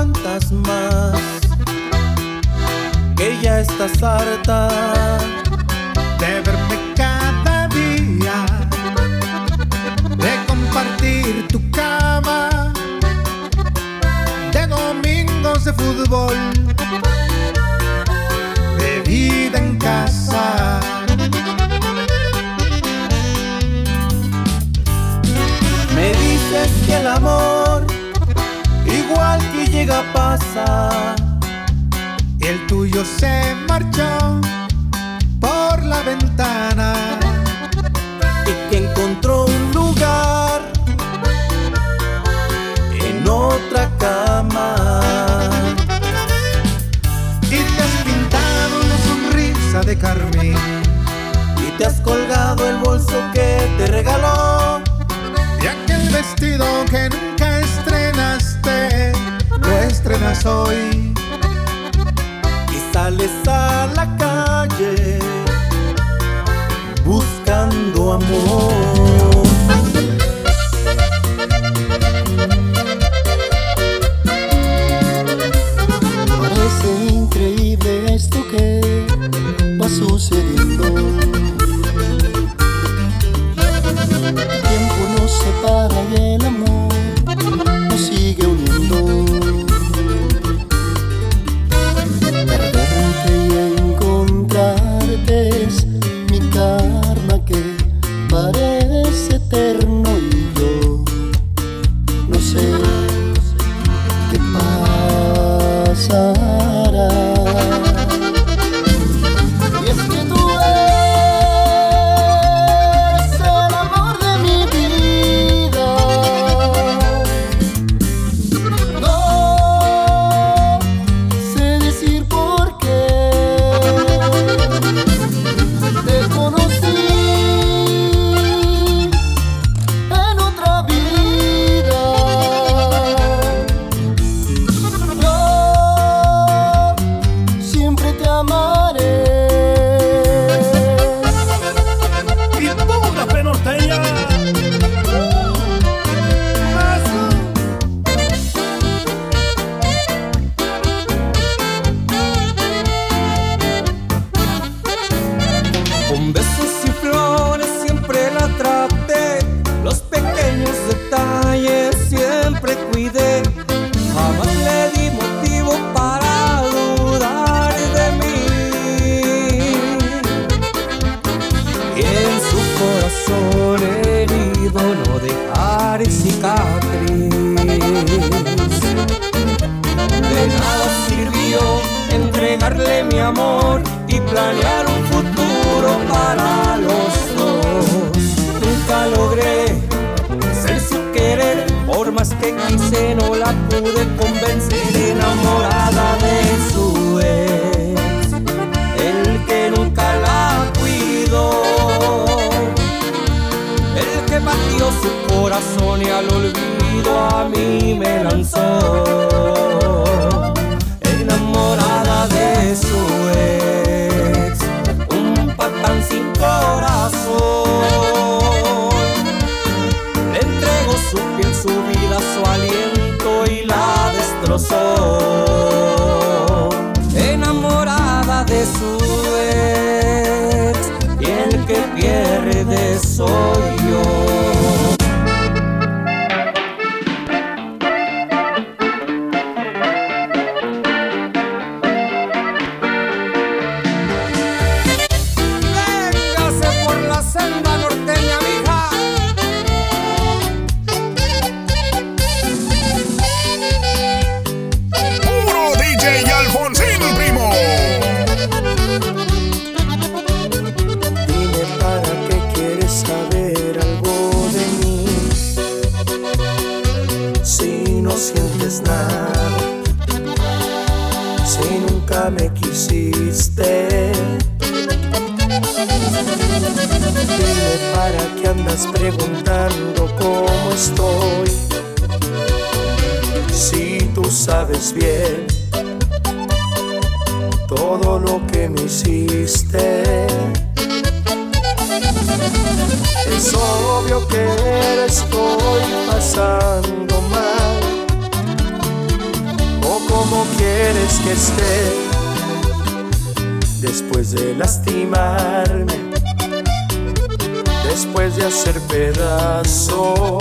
fantasmas, que ya estás harta de verme cada día, de compartir tu cama, de domingos de fútbol, de vida en casa. Me dices que el amor pasa y el tuyo se marchó por la ventana y que encontró un lugar en otra cama. Y te has pintado una sonrisa de carmín y te has colgado el bolso que te regaló. Y aquel vestido que nunca soy y sales a la calle buscando amor. planear un futuro para los dos. Nunca logré ser su querer, por más que quise, no la pude convencer enamorada de su ex, el que nunca la cuidó, el que batió su corazón y al olvido a mí me lanzó. Todo lo que me hiciste. Es obvio que estoy pasando mal. O como quieres que esté después de lastimarme, después de hacer pedazo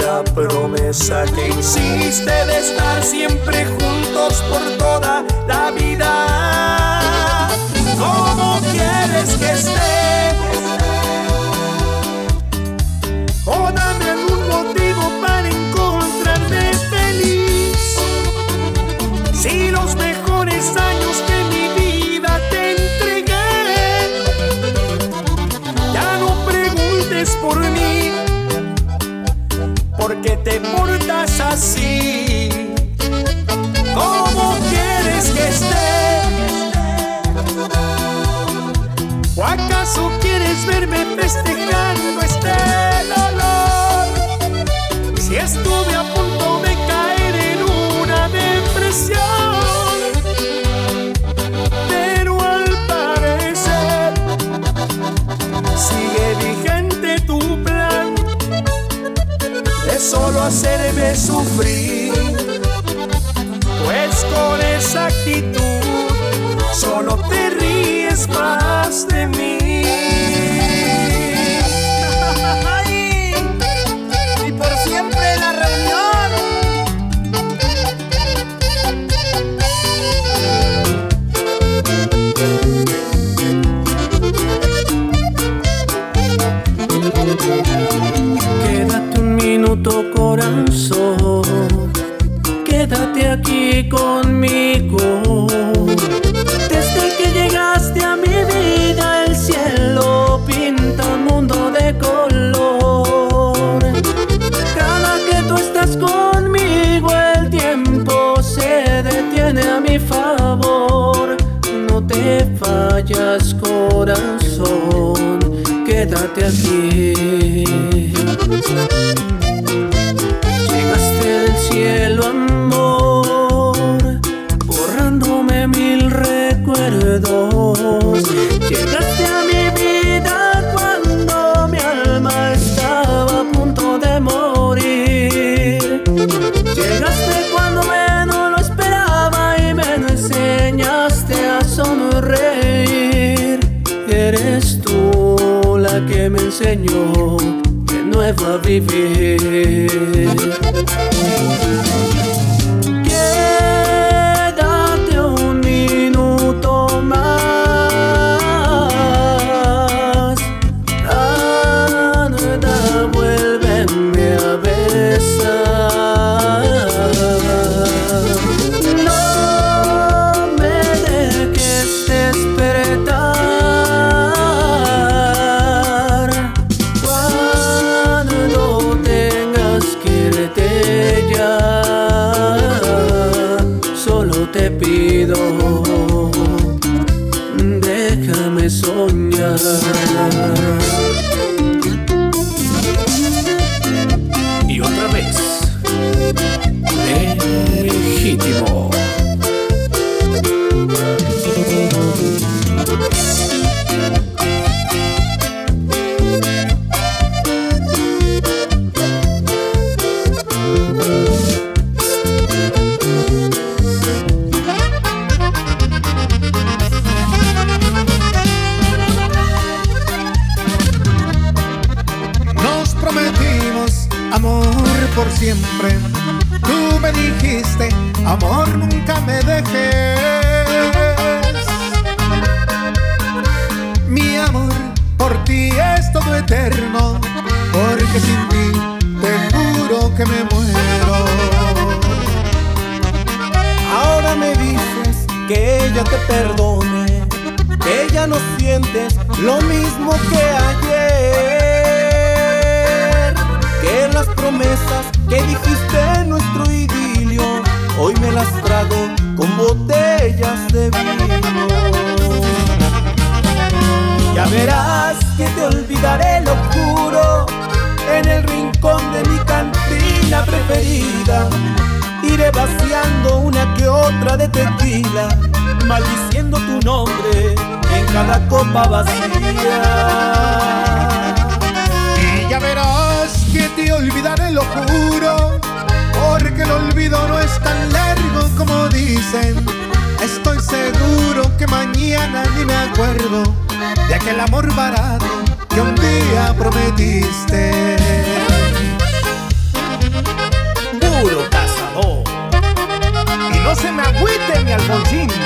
la promesa que hiciste de estar siempre juntos por toda la vida. ¿Cómo quieres que esté? Así. ¿Cómo quieres que esté? ¿O acaso quieres verme festejando este dolor? Si estuve hacerme sufrir. Pues con esa actitud solo te ríes más de mí. here. De nuevo soñar. Amor por siempre. Tú me dijiste, amor, nunca me dejes. Mi amor por ti es todo eterno, porque sin ti te juro que me muero. Ahora me dices que ya te perdone, que ya no sientes lo mismo que ayer, que las promesas que dijiste en nuestro idilio hoy me las trago con botellas de vino. Ya verás que te olvidaré lo juro en el rincón de mi cantina preferida. Iré vaciando una que otra de tequila, maldiciendo tu nombre en cada copa vacía. Y ya verás te olvidaré lo juro, porque el olvido no es tan largo como dicen. Estoy seguro que mañana ni me acuerdo de aquel amor barato que un día prometiste. Puro cazador. Y no se me agüite mi Alfonsín.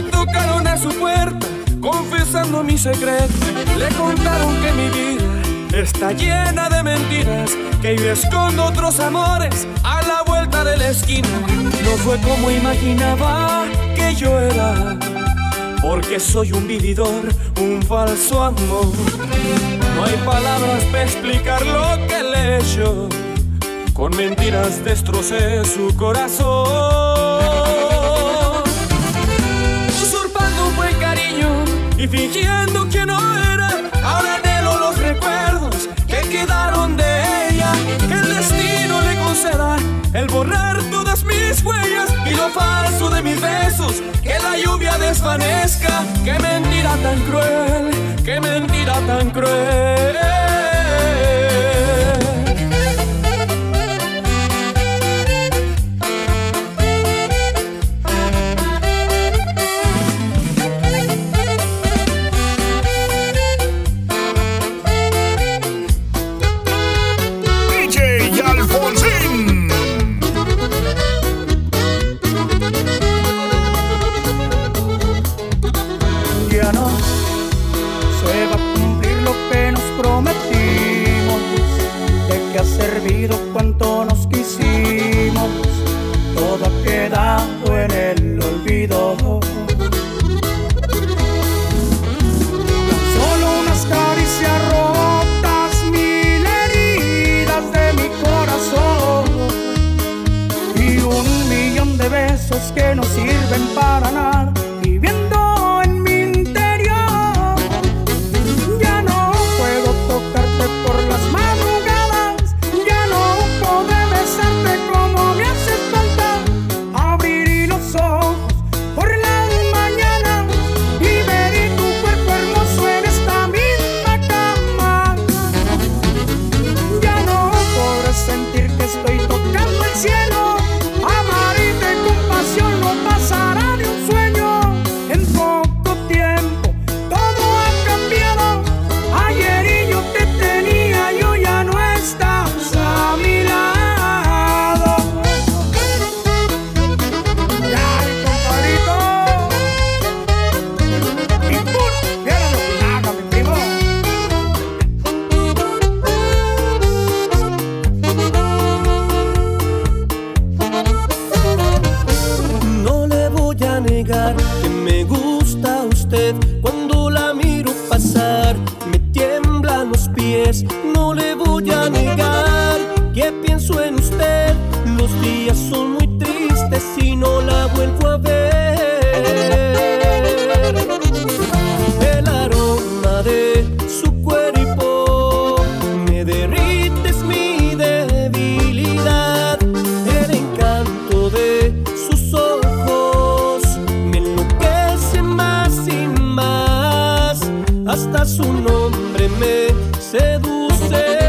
Hoy tocaron a su puerta, confesando mi secreto. Le contaron que mi vida está llena de mentiras, que yo escondo otros amores a la vuelta de la esquina. No fue como imaginaba que yo era, porque soy un vividor, un falso amor. No hay palabras para explicar lo que le he hecho. Con mentiras destrocé su corazón. Y fingiendo que no era. Ahora anhelo los recuerdos que quedaron de ella. Que el destino le conceda el borrar todas mis huellas y lo falso de mis besos. Que la lluvia desvanezca. Qué mentira tan cruel, qué mentira tan cruel. Que me gusta usted. Cuando la miro pasar, me tiemblan los pies. No le voy a negar que pienso en usted. Los días son muy tristes si no la vuelvo a Hasta su nombre me seduce.